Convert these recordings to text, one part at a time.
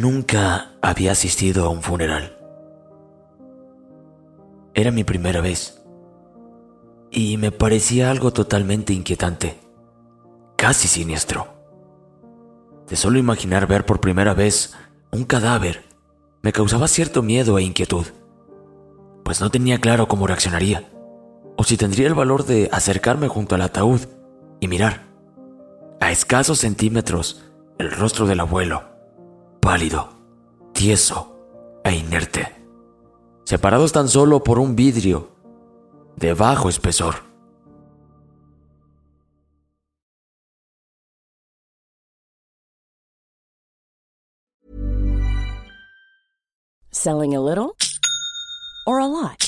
Nunca había asistido a un funeral. Era mi primera vez. Y me parecía algo totalmente inquietante, casi siniestro. De solo imaginar ver por primera vez un cadáver me causaba cierto miedo e inquietud, pues no tenía claro cómo reaccionaría, o si tendría el valor de acercarme junto al ataúd y mirar, a escasos centímetros, el rostro del abuelo, pálido, tieso e inerte, separados tan solo por un vidrio de bajo espesor. Selling a little or a lot?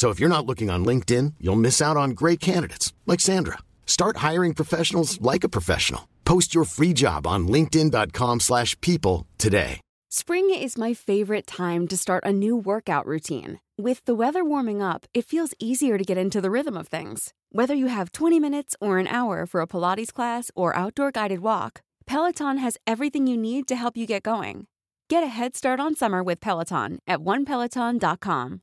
So if you're not looking on LinkedIn, you'll miss out on great candidates like Sandra. Start hiring professionals like a professional. Post your free job on linkedin.com/people today. Spring is my favorite time to start a new workout routine. With the weather warming up, it feels easier to get into the rhythm of things. Whether you have 20 minutes or an hour for a Pilates class or outdoor guided walk, Peloton has everything you need to help you get going. Get a head start on summer with Peloton at onepeloton.com.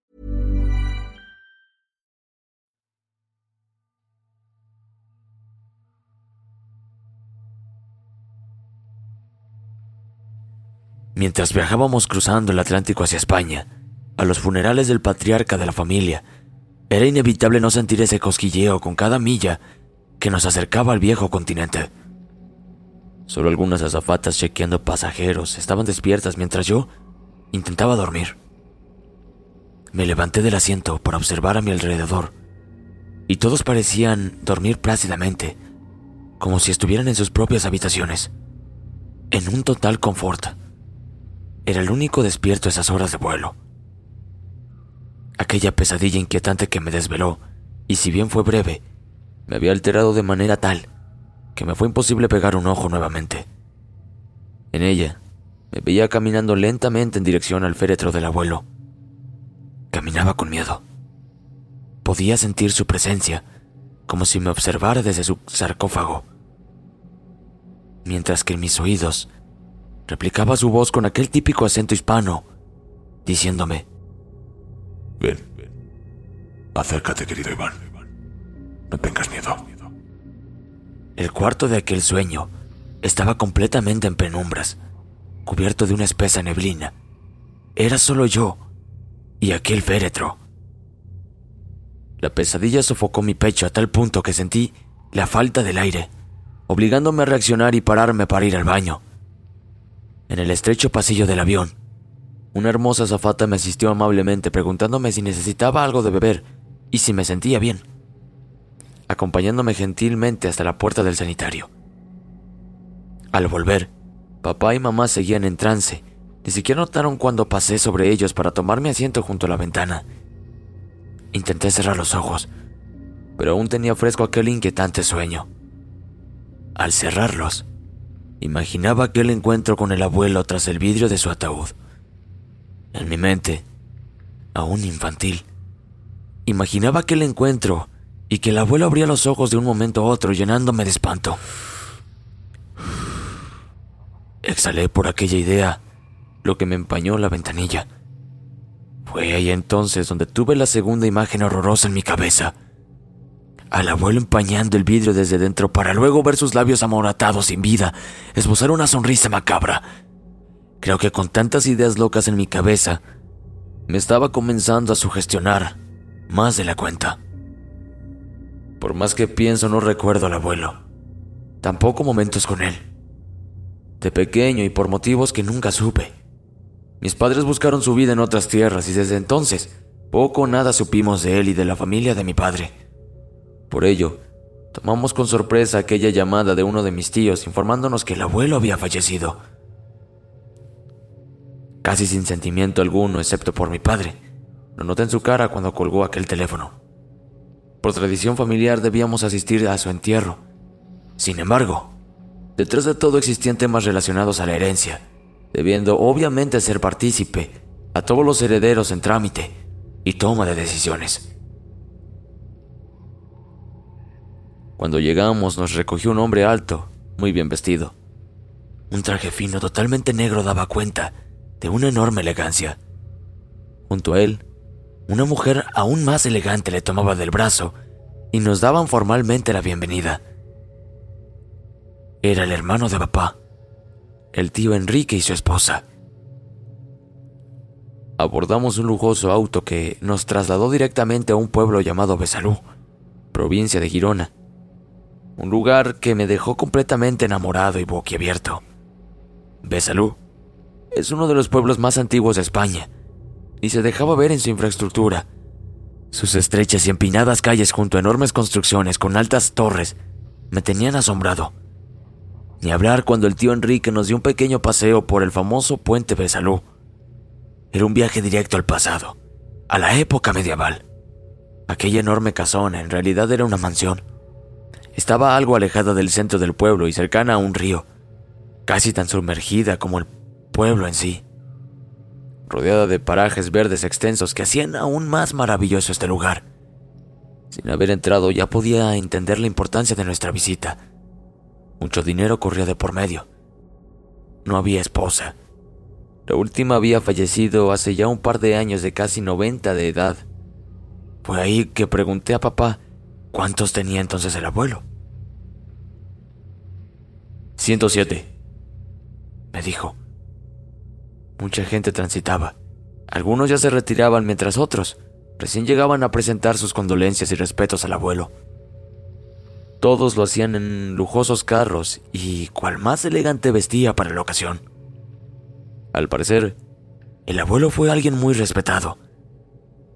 Mientras viajábamos cruzando el Atlántico hacia España, a los funerales del patriarca de la familia, era inevitable no sentir ese cosquilleo con cada milla que nos acercaba al viejo continente. Solo algunas azafatas chequeando pasajeros estaban despiertas mientras yo intentaba dormir. Me levanté del asiento para observar a mi alrededor y todos parecían dormir plácidamente, como si estuvieran en sus propias habitaciones, en un total confort. Era el único despierto esas horas de vuelo. Aquella pesadilla inquietante que me desveló, y si bien fue breve, me había alterado de manera tal que me fue imposible pegar un ojo nuevamente. En ella, me veía caminando lentamente en dirección al féretro del abuelo. Caminaba con miedo. Podía sentir su presencia, como si me observara desde su sarcófago. Mientras que en mis oídos replicaba su voz con aquel típico acento hispano, diciéndome, Ven, ven. Acércate, querido Iván. No tengas miedo. El cuarto de aquel sueño estaba completamente en penumbras, cubierto de una espesa neblina. Era solo yo y aquel féretro. La pesadilla sofocó mi pecho a tal punto que sentí la falta del aire, obligándome a reaccionar y pararme para ir al baño. En el estrecho pasillo del avión, una hermosa azafata me asistió amablemente preguntándome si necesitaba algo de beber y si me sentía bien. acompañándome gentilmente hasta la puerta del sanitario. Al volver, papá y mamá seguían en trance. Ni siquiera notaron cuando pasé sobre ellos para tomar mi asiento junto a la ventana. Intenté cerrar los ojos, pero aún tenía fresco aquel inquietante sueño. Al cerrarlos, imaginaba aquel encuentro con el abuelo tras el vidrio de su ataúd. En mi mente, aún infantil, imaginaba aquel encuentro y que el abuelo abría los ojos de un momento a otro llenándome de espanto. Exhalé por aquella idea, lo que me empañó la ventanilla. Fue ahí entonces donde tuve la segunda imagen horrorosa en mi cabeza. Al abuelo empañando el vidrio desde dentro para luego ver sus labios amoratados sin vida, esbozar una sonrisa macabra. Creo que con tantas ideas locas en mi cabeza, me estaba comenzando a sugestionar más de la cuenta. Por más que pienso, no recuerdo al abuelo. Tampoco momentos con él. De pequeño y por motivos que nunca supe. Mis padres buscaron su vida en otras tierras y desde entonces poco o nada supimos de él y de la familia de mi padre. Por ello, tomamos con sorpresa aquella llamada de uno de mis tíos informándonos que el abuelo había fallecido. Casi sin sentimiento alguno, excepto por mi padre, lo noté en su cara cuando colgó aquel teléfono. Por tradición familiar debíamos asistir a su entierro. Sin embargo, detrás de todo existían temas relacionados a la herencia, debiendo obviamente ser partícipe a todos los herederos en trámite y toma de decisiones. Cuando llegamos nos recogió un hombre alto, muy bien vestido. Un traje fino totalmente negro daba cuenta de una enorme elegancia. Junto a él, una mujer aún más elegante le tomaba del brazo y nos daban formalmente la bienvenida. Era el hermano de papá, el tío Enrique y su esposa. Abordamos un lujoso auto que nos trasladó directamente a un pueblo llamado Besalú, provincia de Girona, un lugar que me dejó completamente enamorado y boquiabierto. Besalú es uno de los pueblos más antiguos de España y se dejaba ver en su infraestructura. Sus estrechas y empinadas calles junto a enormes construcciones con altas torres me tenían asombrado. Ni hablar cuando el tío Enrique nos dio un pequeño paseo por el famoso puente Besalú. Era un viaje directo al pasado, a la época medieval. Aquella enorme casona en realidad era una mansión. Estaba algo alejada del centro del pueblo y cercana a un río, casi tan sumergida como el pueblo en sí, rodeada de parajes verdes extensos que hacían aún más maravilloso este lugar. Sin haber entrado ya podía entender la importancia de nuestra visita. Mucho dinero corría de por medio. No había esposa. La última había fallecido hace ya un par de años de casi 90 de edad. Fue ahí que pregunté a papá cuántos tenía entonces el abuelo. 107, me dijo. Mucha gente transitaba. Algunos ya se retiraban mientras otros recién llegaban a presentar sus condolencias y respetos al abuelo. Todos lo hacían en lujosos carros y cual más elegante vestía para la ocasión. Al parecer, el abuelo fue alguien muy respetado.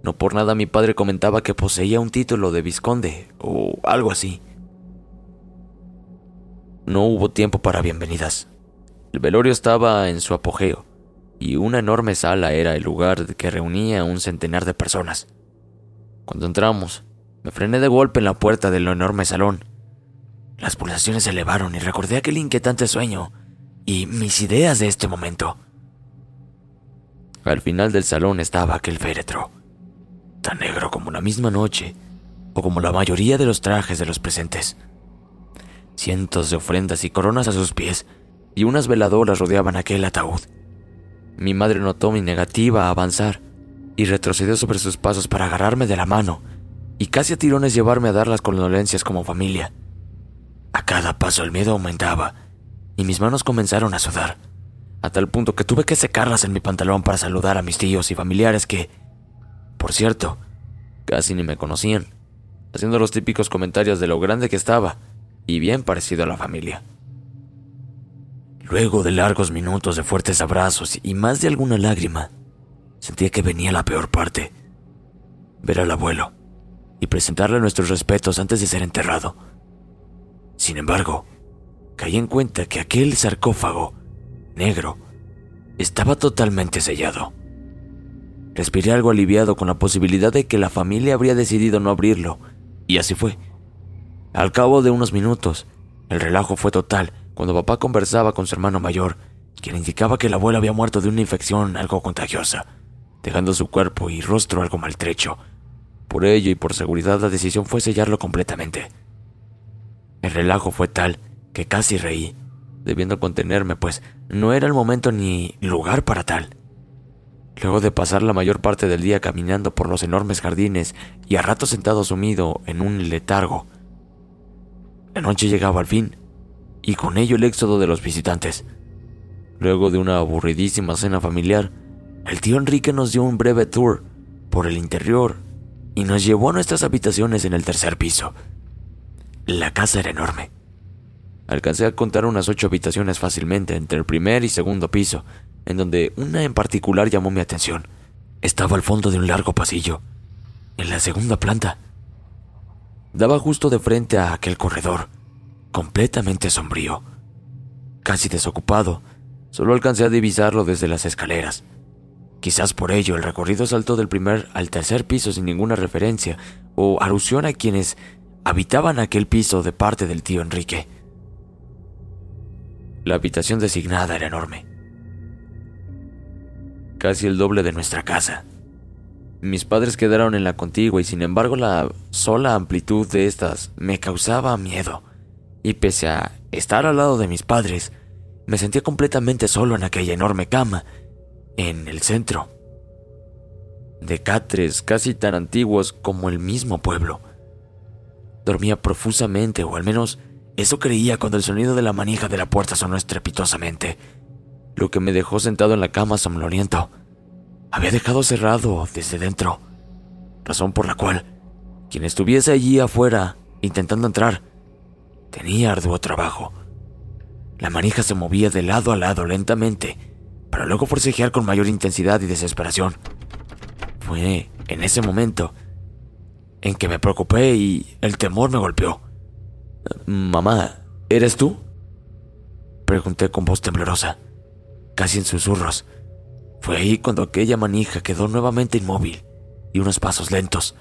No por nada mi padre comentaba que poseía un título de vizconde o algo así. No hubo tiempo para bienvenidas. El velorio estaba en su apogeo y una enorme sala era el lugar que reunía a un centenar de personas. Cuando entramos, me frené de golpe en la puerta del enorme salón. Las pulsaciones se elevaron y recordé aquel inquietante sueño y mis ideas de este momento. Al final del salón estaba aquel féretro, tan negro como la misma noche o como la mayoría de los trajes de los presentes. Cientos de ofrendas y coronas a sus pies y unas veladoras rodeaban aquel ataúd. Mi madre notó mi negativa a avanzar y retrocedió sobre sus pasos para agarrarme de la mano y casi a tirones llevarme a dar las condolencias como familia. A cada paso el miedo aumentaba y mis manos comenzaron a sudar, a tal punto que tuve que secarlas en mi pantalón para saludar a mis tíos y familiares que, por cierto, casi ni me conocían, haciendo los típicos comentarios de lo grande que estaba y bien parecido a la familia. Luego de largos minutos de fuertes abrazos y más de alguna lágrima, sentía que venía la peor parte. Ver al abuelo, y presentarle nuestros respetos antes de ser enterrado. Sin embargo, caí en cuenta que aquel sarcófago, negro, estaba totalmente sellado. Respiré algo aliviado con la posibilidad de que la familia habría decidido no abrirlo, y así fue. Al cabo de unos minutos, el relajo fue total cuando papá conversaba con su hermano mayor, quien indicaba que la abuela había muerto de una infección algo contagiosa, dejando su cuerpo y rostro algo maltrecho. Por ello y por seguridad la decisión fue sellarlo completamente. El relajo fue tal que casi reí, debiendo contenerme, pues no era el momento ni lugar para tal. Luego de pasar la mayor parte del día caminando por los enormes jardines y a rato sentado sumido en un letargo, la noche llegaba al fin, y con ello el éxodo de los visitantes. Luego de una aburridísima cena familiar, el tío Enrique nos dio un breve tour por el interior y nos llevó a nuestras habitaciones en el tercer piso. La casa era enorme. Alcancé a contar unas ocho habitaciones fácilmente entre el primer y segundo piso, en donde una en particular llamó mi atención. Estaba al fondo de un largo pasillo, en la segunda planta. Daba justo de frente a aquel corredor, completamente sombrío. Casi desocupado, solo alcancé a divisarlo desde las escaleras. Quizás por ello el recorrido saltó del primer al tercer piso sin ninguna referencia o alusión a quienes habitaban aquel piso de parte del tío Enrique. La habitación designada era enorme, casi el doble de nuestra casa. Mis padres quedaron en la contigua y sin embargo la sola amplitud de estas me causaba miedo. Y pese a estar al lado de mis padres, me sentía completamente solo en aquella enorme cama, en el centro. De catres casi tan antiguos como el mismo pueblo. Dormía profusamente, o al menos eso creía cuando el sonido de la manija de la puerta sonó estrepitosamente, lo que me dejó sentado en la cama somnoliento había dejado cerrado desde dentro, razón por la cual quien estuviese allí afuera intentando entrar tenía arduo trabajo. La manija se movía de lado a lado lentamente, para luego forcejear con mayor intensidad y desesperación. Fue en ese momento en que me preocupé y el temor me golpeó. Mamá, ¿eres tú? Pregunté con voz temblorosa, casi en susurros. Fue ahí cuando aquella manija quedó nuevamente inmóvil y unos pasos lentos,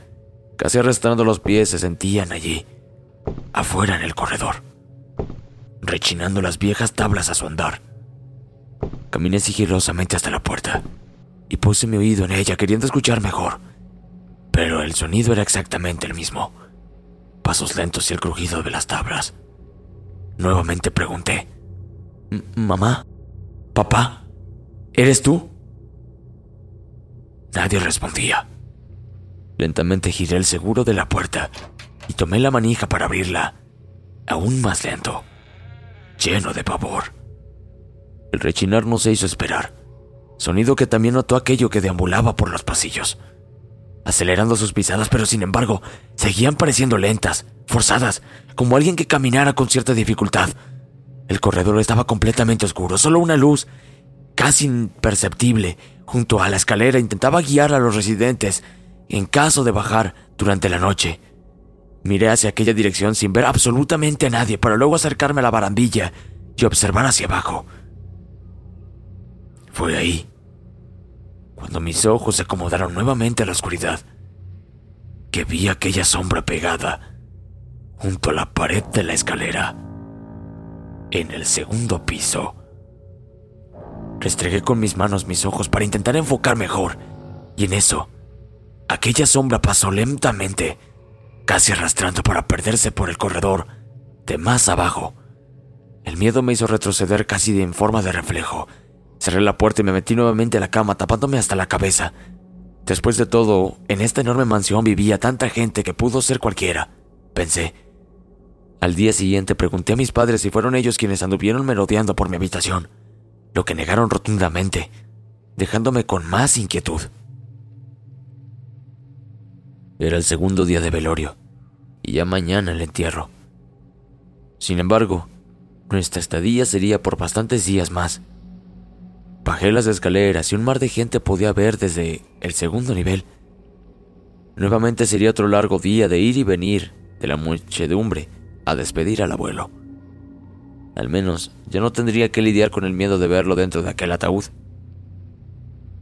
casi arrastrando los pies, se sentían allí, afuera en el corredor, rechinando las viejas tablas a su andar. Caminé sigilosamente hasta la puerta y puse mi oído en ella queriendo escuchar mejor, pero el sonido era exactamente el mismo, pasos lentos y el crujido de las tablas. Nuevamente pregunté, ¿Mamá? ¿Papá? ¿Eres tú? Nadie respondía. Lentamente giré el seguro de la puerta y tomé la manija para abrirla, aún más lento, lleno de pavor. El rechinar no se hizo esperar, sonido que también notó aquello que deambulaba por los pasillos, acelerando sus pisadas, pero sin embargo seguían pareciendo lentas, forzadas, como alguien que caminara con cierta dificultad. El corredor estaba completamente oscuro, solo una luz, casi imperceptible, junto a la escalera intentaba guiar a los residentes en caso de bajar durante la noche. Miré hacia aquella dirección sin ver absolutamente a nadie para luego acercarme a la barandilla y observar hacia abajo. Fue ahí, cuando mis ojos se acomodaron nuevamente a la oscuridad, que vi aquella sombra pegada junto a la pared de la escalera, en el segundo piso. Restregué con mis manos mis ojos para intentar enfocar mejor, y en eso, aquella sombra pasó lentamente, casi arrastrando para perderse por el corredor de más abajo. El miedo me hizo retroceder casi en forma de reflejo. Cerré la puerta y me metí nuevamente a la cama, tapándome hasta la cabeza. Después de todo, en esta enorme mansión vivía tanta gente que pudo ser cualquiera, pensé. Al día siguiente pregunté a mis padres si fueron ellos quienes anduvieron merodeando por mi habitación lo que negaron rotundamente, dejándome con más inquietud. Era el segundo día de velorio, y ya mañana el entierro. Sin embargo, nuestra estadía sería por bastantes días más. Bajé las escaleras y un mar de gente podía ver desde el segundo nivel. Nuevamente sería otro largo día de ir y venir de la muchedumbre a despedir al abuelo. Al menos ya no tendría que lidiar con el miedo de verlo dentro de aquel ataúd.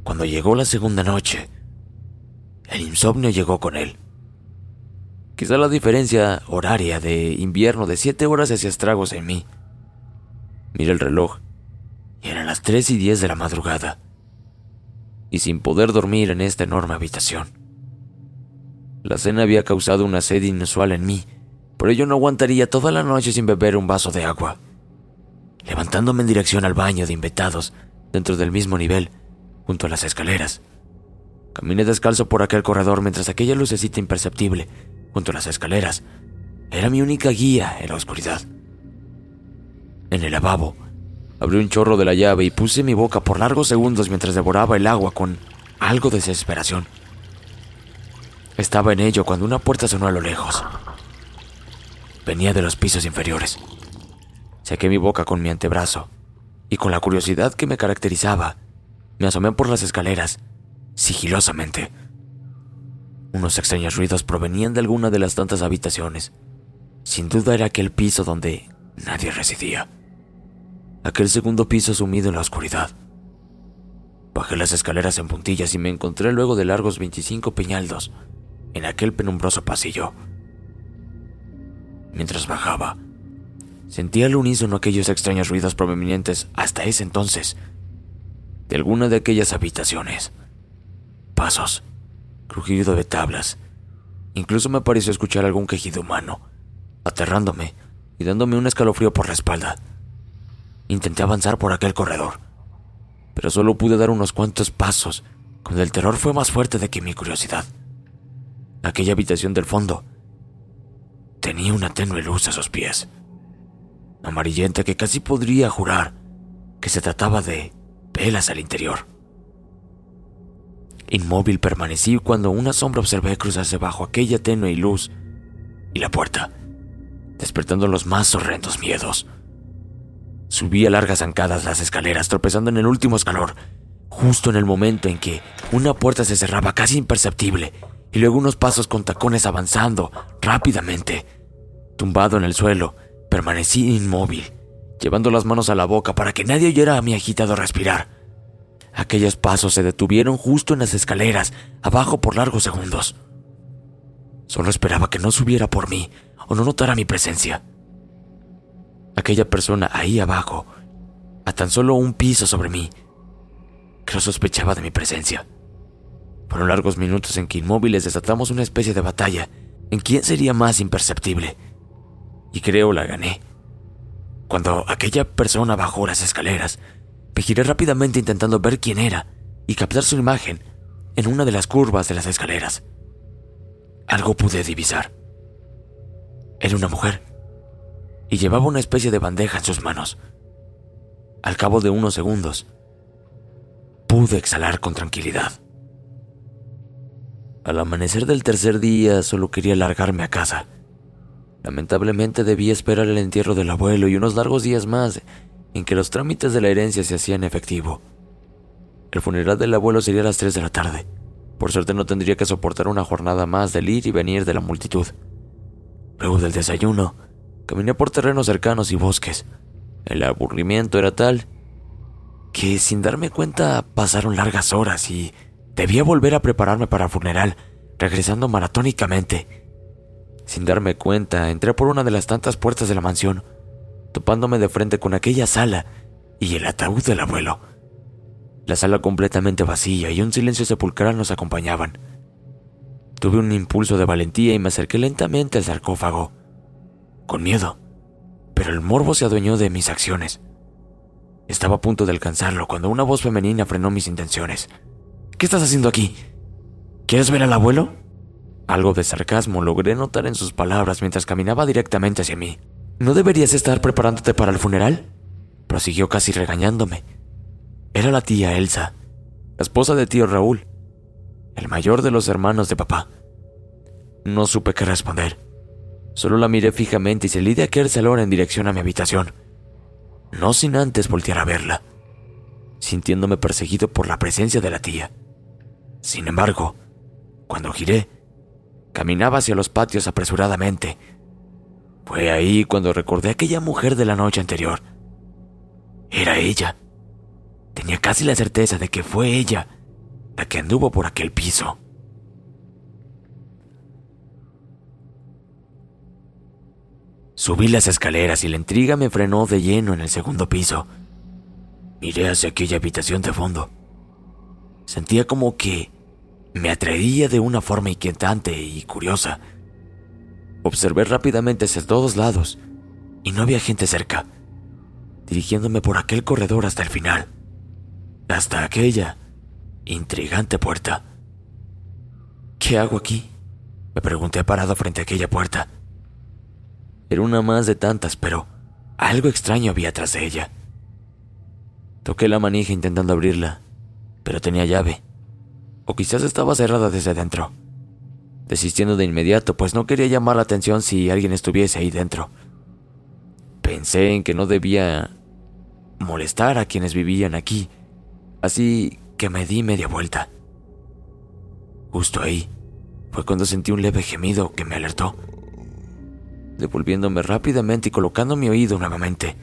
Cuando llegó la segunda noche, el insomnio llegó con él. Quizá la diferencia horaria de invierno de siete horas hacía estragos en mí. Miré el reloj y eran las tres y diez de la madrugada. Y sin poder dormir en esta enorme habitación. La cena había causado una sed inusual en mí, por ello no aguantaría toda la noche sin beber un vaso de agua. Levantándome en dirección al baño de invitados, dentro del mismo nivel, junto a las escaleras. Caminé descalzo por aquel corredor mientras aquella lucecita imperceptible, junto a las escaleras, era mi única guía en la oscuridad. En el lavabo, abrí un chorro de la llave y puse mi boca por largos segundos mientras devoraba el agua con algo de desesperación. Estaba en ello cuando una puerta sonó a lo lejos. Venía de los pisos inferiores. Saqué mi boca con mi antebrazo y con la curiosidad que me caracterizaba, me asomé por las escaleras, sigilosamente. Unos extraños ruidos provenían de alguna de las tantas habitaciones. Sin duda era aquel piso donde nadie residía. Aquel segundo piso sumido en la oscuridad. Bajé las escaleras en puntillas y me encontré luego de largos 25 peñaldos en aquel penumbroso pasillo. Mientras bajaba, sentía al unísono aquellos extraños ruidos provenientes hasta ese entonces de alguna de aquellas habitaciones. Pasos, crujido de tablas. Incluso me pareció escuchar algún quejido humano, aterrándome y dándome un escalofrío por la espalda. Intenté avanzar por aquel corredor, pero solo pude dar unos cuantos pasos, cuando el terror fue más fuerte de que mi curiosidad. Aquella habitación del fondo tenía una tenue luz a sus pies, amarillenta que casi podría jurar que se trataba de velas al interior. Inmóvil permanecí cuando una sombra observé cruzarse bajo aquella tenue luz y la puerta, despertando los más horrendos miedos. Subí a largas zancadas las escaleras, tropezando en el último escalón, justo en el momento en que una puerta se cerraba casi imperceptible y luego unos pasos con tacones avanzando rápidamente. Tumbado en el suelo, permanecí inmóvil, llevando las manos a la boca para que nadie oyera a mi agitado respirar. Aquellos pasos se detuvieron justo en las escaleras, abajo por largos segundos. Solo esperaba que no subiera por mí o no notara mi presencia. Aquella persona ahí abajo, a tan solo un piso sobre mí, que no sospechaba de mi presencia. Fueron largos minutos en que inmóviles desatamos una especie de batalla en quién sería más imperceptible. Y creo la gané. Cuando aquella persona bajó las escaleras, me giré rápidamente intentando ver quién era y captar su imagen en una de las curvas de las escaleras. Algo pude divisar. Era una mujer y llevaba una especie de bandeja en sus manos. Al cabo de unos segundos, pude exhalar con tranquilidad. Al amanecer del tercer día solo quería largarme a casa. Lamentablemente debía esperar el entierro del abuelo y unos largos días más en que los trámites de la herencia se hacían efectivo. El funeral del abuelo sería a las 3 de la tarde. Por suerte no tendría que soportar una jornada más del ir y venir de la multitud. Luego del desayuno, caminé por terrenos cercanos y bosques. El aburrimiento era tal que sin darme cuenta pasaron largas horas y debía volver a prepararme para el funeral, regresando maratónicamente. Sin darme cuenta, entré por una de las tantas puertas de la mansión topándome de frente con aquella sala y el ataúd del abuelo. La sala completamente vacía y un silencio sepulcral nos acompañaban. Tuve un impulso de valentía y me acerqué lentamente al sarcófago, con miedo, pero el morbo se adueñó de mis acciones. Estaba a punto de alcanzarlo cuando una voz femenina frenó mis intenciones. ¿Qué estás haciendo aquí? ¿Quieres ver al abuelo? Algo de sarcasmo logré notar en sus palabras mientras caminaba directamente hacia mí. ¿No deberías estar preparándote para el funeral? Prosiguió casi regañándome. Era la tía Elsa, la esposa de tío Raúl, el mayor de los hermanos de papá. No supe qué responder. Solo la miré fijamente y salí de aquel salón en dirección a mi habitación. No sin antes voltear a verla, sintiéndome perseguido por la presencia de la tía. Sin embargo, cuando giré, Caminaba hacia los patios apresuradamente. Fue ahí cuando recordé aquella mujer de la noche anterior. Era ella. Tenía casi la certeza de que fue ella la que anduvo por aquel piso. Subí las escaleras y la intriga me frenó de lleno en el segundo piso. Miré hacia aquella habitación de fondo. Sentía como que me atraía de una forma inquietante y curiosa. Observé rápidamente hacia todos lados y no había gente cerca, dirigiéndome por aquel corredor hasta el final, hasta aquella intrigante puerta. ¿Qué hago aquí? Me pregunté parado frente a aquella puerta. Era una más de tantas, pero algo extraño había atrás de ella. Toqué la manija intentando abrirla, pero tenía llave. Quizás estaba cerrada desde dentro. Desistiendo de inmediato, pues no quería llamar la atención si alguien estuviese ahí dentro. Pensé en que no debía molestar a quienes vivían aquí, así que me di media vuelta. Justo ahí fue cuando sentí un leve gemido que me alertó. Devolviéndome rápidamente y colocando mi oído nuevamente.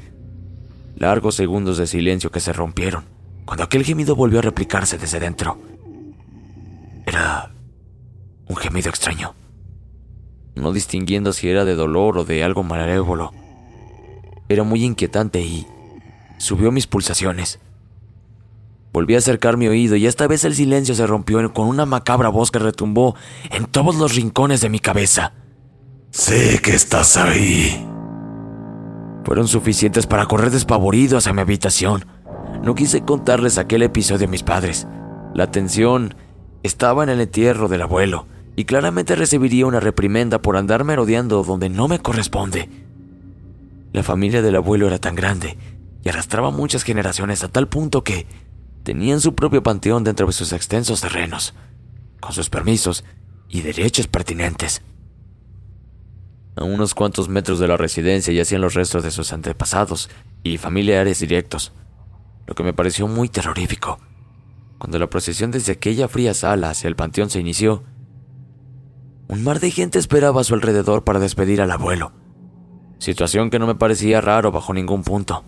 Largos segundos de silencio que se rompieron cuando aquel gemido volvió a replicarse desde dentro. Era un gemido extraño, no distinguiendo si era de dolor o de algo malévolo. Era muy inquietante y subió mis pulsaciones. Volví a acercar mi oído y esta vez el silencio se rompió con una macabra voz que retumbó en todos los rincones de mi cabeza. Sé que estás ahí. Fueron suficientes para correr despavorido hacia mi habitación. No quise contarles aquel episodio a mis padres. La atención estaba en el entierro del abuelo y claramente recibiría una reprimenda por andar merodeando donde no me corresponde. La familia del abuelo era tan grande y arrastraba muchas generaciones a tal punto que tenían su propio panteón dentro de sus extensos terrenos, con sus permisos y derechos pertinentes. A unos cuantos metros de la residencia yacían los restos de sus antepasados y familiares directos, lo que me pareció muy terrorífico. Cuando la procesión desde aquella fría sala hacia el panteón se inició, un mar de gente esperaba a su alrededor para despedir al abuelo, situación que no me parecía raro bajo ningún punto.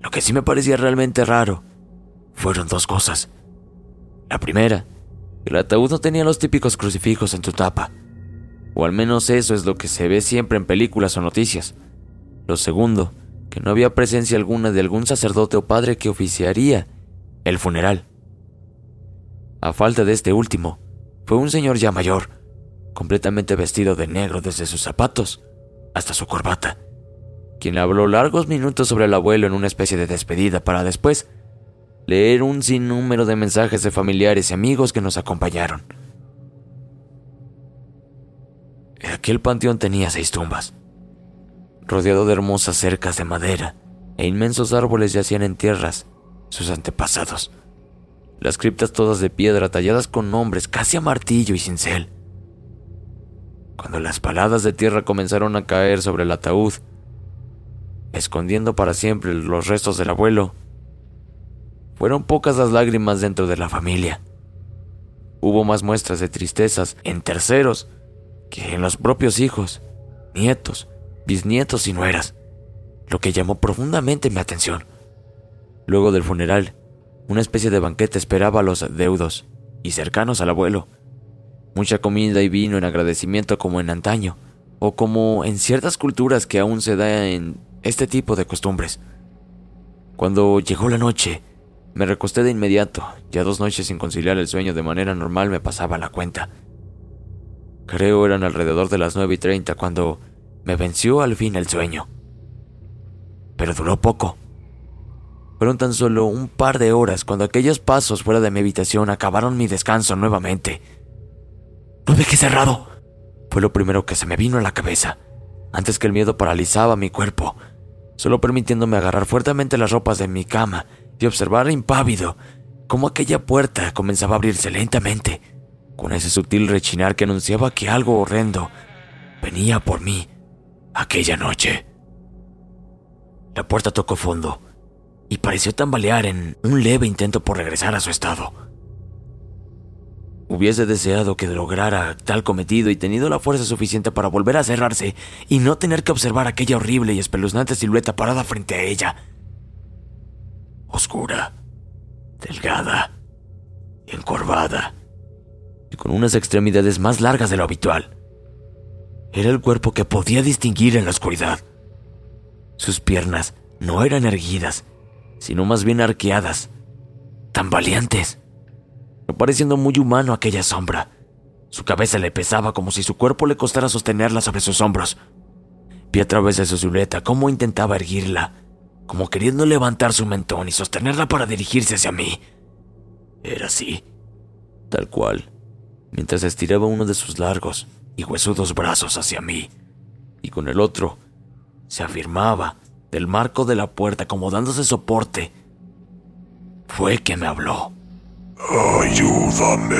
Lo que sí me parecía realmente raro fueron dos cosas. La primera, el ataúd no tenía los típicos crucifijos en tu tapa, o al menos eso es lo que se ve siempre en películas o noticias. Lo segundo, que no había presencia alguna de algún sacerdote o padre que oficiaría el funeral. A falta de este último, fue un señor ya mayor, completamente vestido de negro desde sus zapatos hasta su corbata, quien habló largos minutos sobre el abuelo en una especie de despedida para después leer un sinnúmero de mensajes de familiares y amigos que nos acompañaron. Aquel panteón tenía seis tumbas, rodeado de hermosas cercas de madera e inmensos árboles yacían en tierras sus antepasados. Las criptas todas de piedra talladas con nombres casi a martillo y cincel. Cuando las paladas de tierra comenzaron a caer sobre el ataúd, escondiendo para siempre los restos del abuelo, fueron pocas las lágrimas dentro de la familia. Hubo más muestras de tristezas en terceros que en los propios hijos, nietos, bisnietos y nueras, lo que llamó profundamente mi atención. Luego del funeral, una especie de banquete esperaba a los deudos y cercanos al abuelo. Mucha comida y vino en agradecimiento como en antaño, o como en ciertas culturas que aún se da en este tipo de costumbres. Cuando llegó la noche, me recosté de inmediato, ya dos noches sin conciliar el sueño de manera normal me pasaba la cuenta. Creo eran alrededor de las nueve y treinta cuando me venció al fin el sueño. Pero duró poco. Fueron tan solo un par de horas cuando aquellos pasos fuera de mi habitación acabaron mi descanso nuevamente. ¡No dejé cerrado! Fue lo primero que se me vino a la cabeza, antes que el miedo paralizaba mi cuerpo, solo permitiéndome agarrar fuertemente las ropas de mi cama y observar impávido cómo aquella puerta comenzaba a abrirse lentamente, con ese sutil rechinar que anunciaba que algo horrendo venía por mí aquella noche. La puerta tocó fondo y pareció tambalear en un leve intento por regresar a su estado. Hubiese deseado que lograra tal cometido y tenido la fuerza suficiente para volver a cerrarse y no tener que observar aquella horrible y espeluznante silueta parada frente a ella. Oscura, delgada, encorvada y con unas extremidades más largas de lo habitual. Era el cuerpo que podía distinguir en la oscuridad. Sus piernas no eran erguidas, sino más bien arqueadas, tan valientes pareciendo muy humano aquella sombra. Su cabeza le pesaba como si su cuerpo le costara sostenerla sobre sus hombros. Vi a través de su silueta cómo intentaba erguirla, como queriendo levantar su mentón y sostenerla para dirigirse hacia mí. Era así, tal cual, mientras estiraba uno de sus largos y huesudos brazos hacia mí, y con el otro se afirmaba del marco de la puerta como dándose soporte. Fue que me habló. Ayúdame.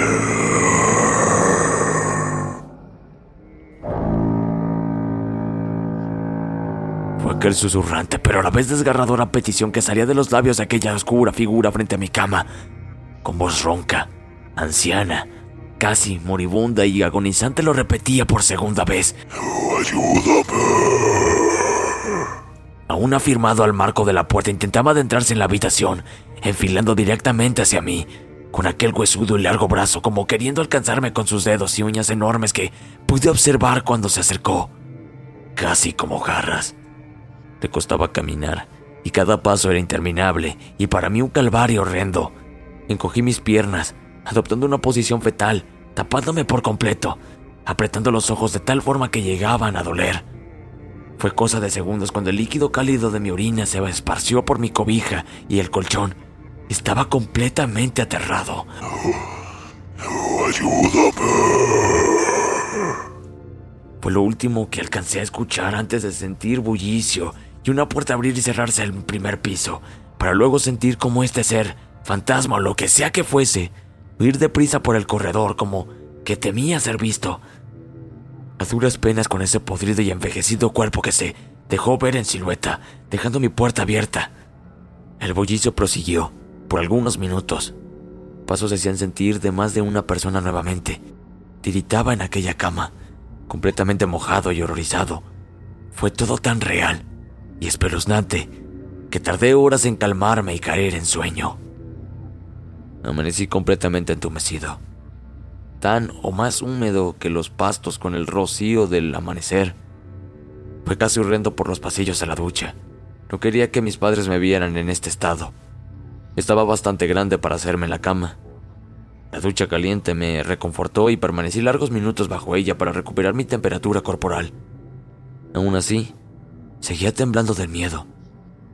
Fue aquel susurrante, pero a la vez desgarradora petición que salía de los labios de aquella oscura figura frente a mi cama, con voz ronca, anciana, casi moribunda y agonizante lo repetía por segunda vez. Ayúdame. Aún afirmado al marco de la puerta, intentaba adentrarse en la habitación, enfilando directamente hacia mí, con aquel huesudo y largo brazo como queriendo alcanzarme con sus dedos y uñas enormes que pude observar cuando se acercó, casi como garras. Le costaba caminar y cada paso era interminable y para mí un calvario horrendo. Encogí mis piernas, adoptando una posición fetal, tapándome por completo, apretando los ojos de tal forma que llegaban a doler. Fue cosa de segundos cuando el líquido cálido de mi orina se esparció por mi cobija y el colchón, estaba completamente aterrado. ayúdame. Fue lo último que alcancé a escuchar antes de sentir bullicio y una puerta abrir y cerrarse en el primer piso, para luego sentir como este ser, fantasma o lo que sea que fuese, huir deprisa por el corredor como que temía ser visto. A duras penas con ese podrido y envejecido cuerpo que se dejó ver en silueta, dejando mi puerta abierta. El bullicio prosiguió por algunos minutos. Pasos se hacían sentir de más de una persona nuevamente. Tiritaba en aquella cama, completamente mojado y horrorizado. Fue todo tan real y espeluznante que tardé horas en calmarme y caer en sueño. Amanecí completamente entumecido, tan o más húmedo que los pastos con el rocío del amanecer. Fue casi horrendo por los pasillos de la ducha. No quería que mis padres me vieran en este estado. Estaba bastante grande para hacerme la cama. La ducha caliente me reconfortó y permanecí largos minutos bajo ella para recuperar mi temperatura corporal. Aún así, seguía temblando del miedo,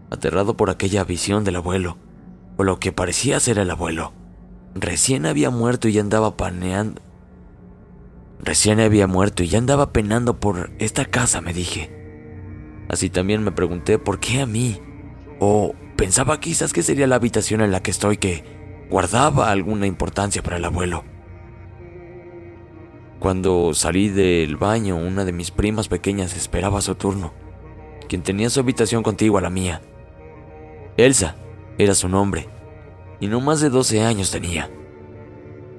aterrado por aquella visión del abuelo, o lo que parecía ser el abuelo. Recién había muerto y ya andaba paneando. Recién había muerto y ya andaba penando por esta casa, me dije. Así también me pregunté por qué a mí, o Pensaba quizás que sería la habitación en la que estoy que guardaba alguna importancia para el abuelo. Cuando salí del baño, una de mis primas pequeñas esperaba su turno, quien tenía su habitación contigua a la mía. Elsa era su nombre, y no más de 12 años tenía.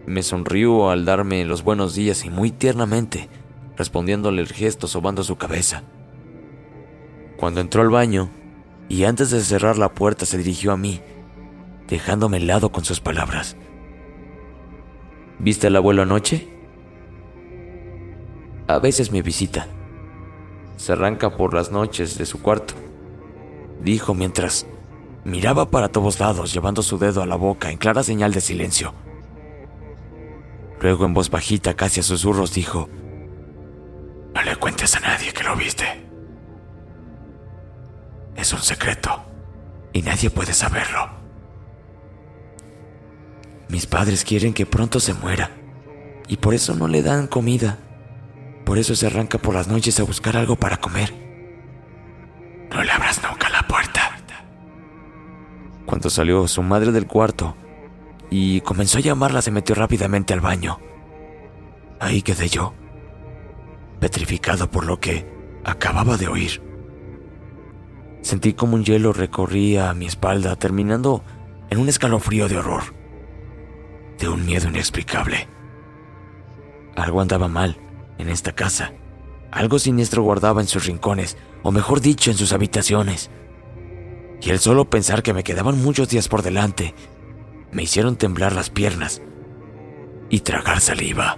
Me sonrió al darme los buenos días y muy tiernamente, respondiéndole el gesto sobando su cabeza. Cuando entró al baño, y antes de cerrar la puerta se dirigió a mí, dejándome helado con sus palabras. ¿Viste al abuelo anoche? A veces me visita. Se arranca por las noches de su cuarto, dijo mientras miraba para todos lados llevando su dedo a la boca en clara señal de silencio. Luego en voz bajita, casi a susurros, dijo, No le cuentes a nadie que lo viste. Es un secreto y nadie puede saberlo. Mis padres quieren que pronto se muera y por eso no le dan comida. Por eso se arranca por las noches a buscar algo para comer. No le abras nunca. Cuando salió su madre del cuarto y comenzó a llamarla, se metió rápidamente al baño. Ahí quedé yo, petrificado por lo que acababa de oír. Sentí como un hielo recorría mi espalda, terminando en un escalofrío de horror, de un miedo inexplicable. Algo andaba mal en esta casa. Algo siniestro guardaba en sus rincones, o mejor dicho, en sus habitaciones. Y el solo pensar que me quedaban muchos días por delante me hicieron temblar las piernas y tragar saliva.